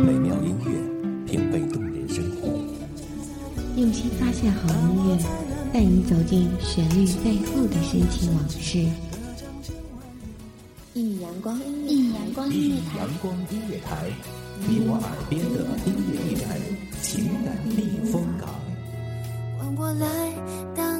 美妙音乐，品味动人生活。用心发现好音乐，带你走进旋律背后的深情往事。一米阳光，一米阳光音乐台，阳光音乐台，你我耳边的音乐驿站，情感避风港。换我来当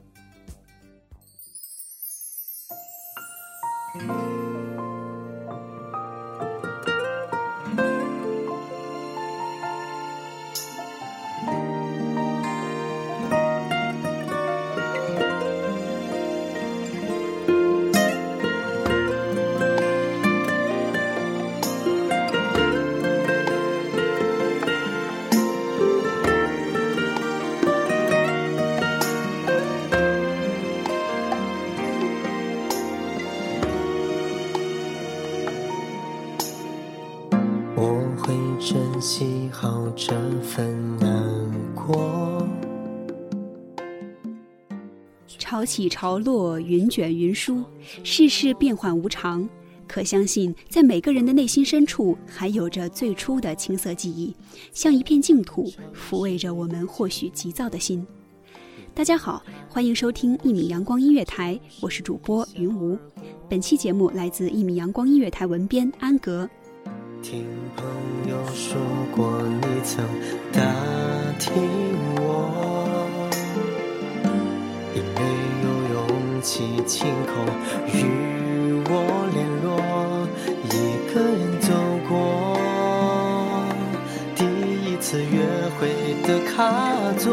我会珍惜好这份难过。潮起潮落，云卷云舒，世事变幻无常。可相信，在每个人的内心深处，还有着最初的青涩记忆，像一片净土，抚慰着我们或许急躁的心。大家好，欢迎收听一米阳光音乐台，我是主播云无。本期节目来自一米阳光音乐台文编安格。听朋友说过，你曾打听我，也没有勇气亲口与我联络，一个人走过第一次约会的卡座，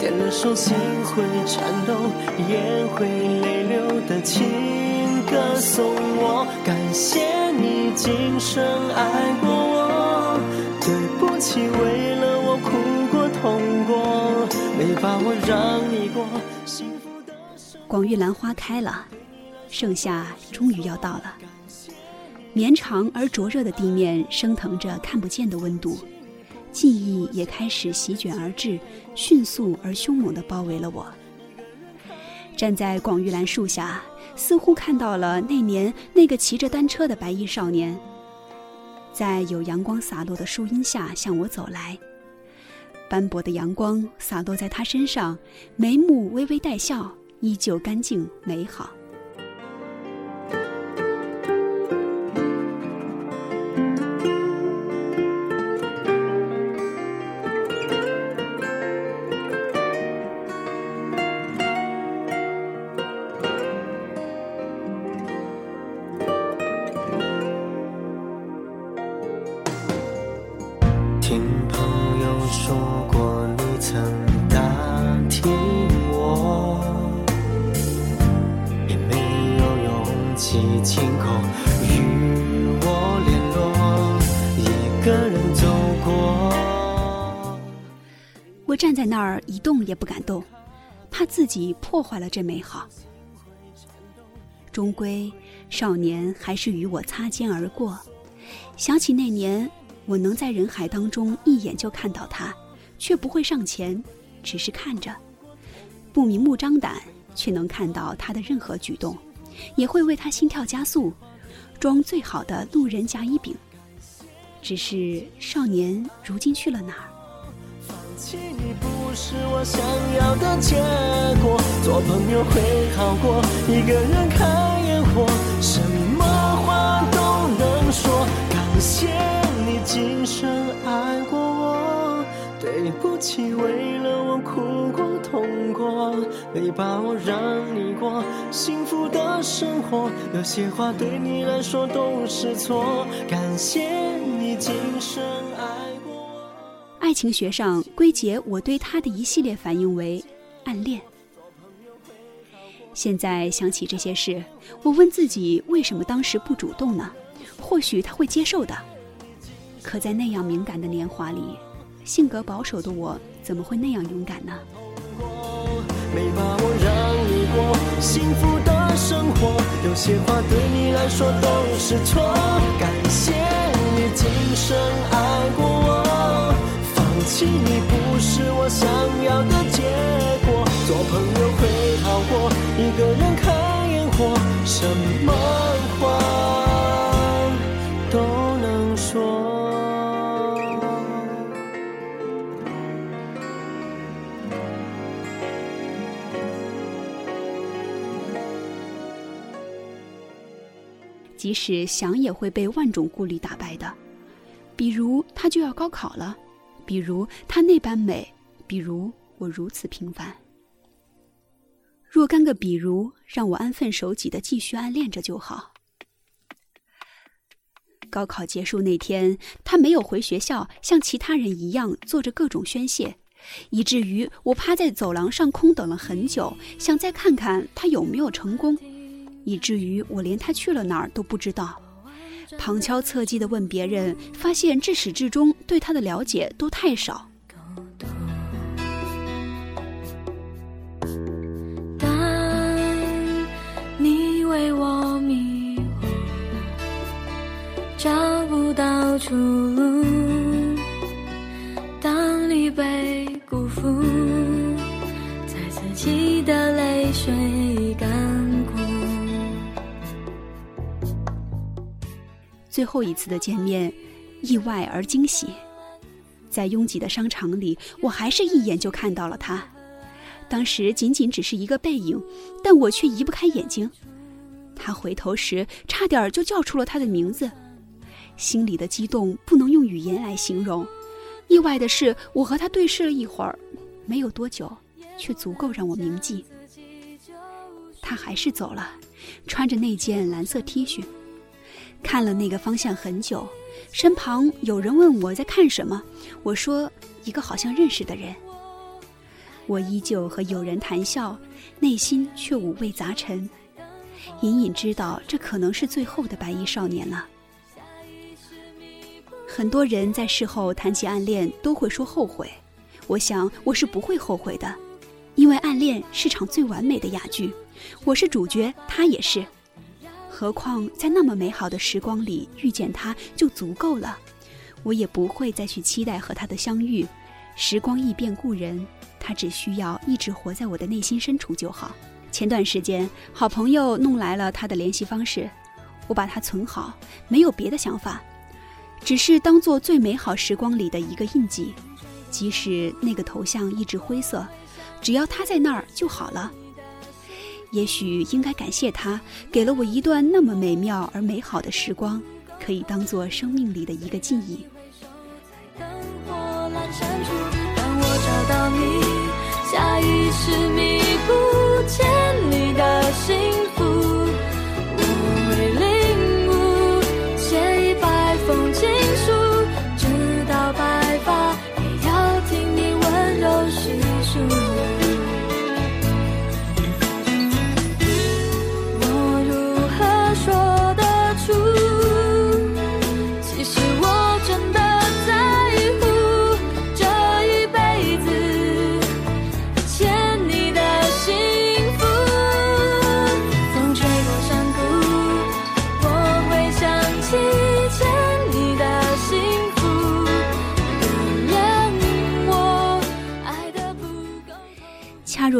点了首心会颤抖、眼会泪流的情歌送我，感谢。今生爱过我，对不起，为了我哭过痛过，没把握让你过幸福的广玉兰花开了，盛夏终于要到了。绵长而灼热的地面升腾着看不见的温度，记忆也开始席卷而至，迅速而凶猛地包围了我。站在广玉兰树下。似乎看到了那年那个骑着单车的白衣少年，在有阳光洒落的树荫下向我走来。斑驳的阳光洒落在他身上，眉目微微带笑，依旧干净美好。听朋友说过，你曾打听我，也没有勇气亲口与我联络，一个人走过。我站在那儿一动也不敢动，怕自己破坏了这美好。终归，少年还是与我擦肩而过。想起那年。我能在人海当中一眼就看到他，却不会上前，只是看着，不明目张胆，却能看到他的任何举动，也会为他心跳加速，装最好的路人甲乙丙。只是少年如今去了哪儿？放弃你不是我想要的结果，做朋友会好过，一个人看烟火，什么，感谢你。今生爱过我，对不起，为了我哭过痛过，没把握让你过幸福的生活。有些话对你来说都是错，感谢你今生爱过我。爱情学上归结我对他的一系列反应为暗恋。现在想起这些事，我问自己：为什么当时不主动呢？或许他会接受的。可在那样敏感的年华里，性格保守的我怎么会那样勇敢呢？没把握让你过幸福的生活，有些话对你来说都是错。感谢你今生爱过我，放弃你不是我想要的结果。做朋友会好过，一个人看烟火，什么即使想也会被万种顾虑打败的，比如他就要高考了，比如他那般美，比如我如此平凡。若干个比如，让我安分守己的继续暗恋着就好。高考结束那天，他没有回学校，像其他人一样做着各种宣泄，以至于我趴在走廊上空等了很久，想再看看他有没有成功。以至于我连他去了哪儿都不知道，旁敲侧击地问别人，发现至始至终对他的了解都太少。当你为我迷惑，找不到出路；当你被辜负，在自己的泪水最后一次的见面，意外而惊喜。在拥挤的商场里，我还是一眼就看到了他。当时仅仅只是一个背影，但我却移不开眼睛。他回头时，差点就叫出了他的名字，心里的激动不能用语言来形容。意外的是，我和他对视了一会儿，没有多久，却足够让我铭记。他还是走了，穿着那件蓝色 T 恤。看了那个方向很久，身旁有人问我在看什么，我说一个好像认识的人。我依旧和友人谈笑，内心却五味杂陈，隐隐知道这可能是最后的白衣少年了。很多人在事后谈起暗恋都会说后悔，我想我是不会后悔的，因为暗恋是场最完美的哑剧，我是主角，他也是。何况在那么美好的时光里遇见他就足够了，我也不会再去期待和他的相遇。时光易变故人，他只需要一直活在我的内心深处就好。前段时间，好朋友弄来了他的联系方式，我把它存好，没有别的想法，只是当做最美好时光里的一个印记。即使那个头像一直灰色，只要他在那儿就好了。也许应该感谢他，给了我一段那么美妙而美好的时光，可以当做生命里的一个记忆。灯火阑珊处，让我找到你，下意识迷不见你的心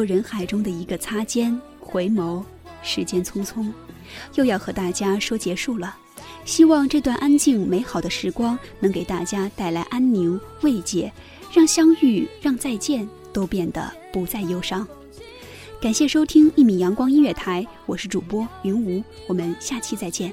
人海中的一个擦肩回眸，时间匆匆，又要和大家说结束了。希望这段安静美好的时光能给大家带来安宁慰藉，让相遇、让再见都变得不再忧伤。感谢收听一米阳光音乐台，我是主播云无，我们下期再见。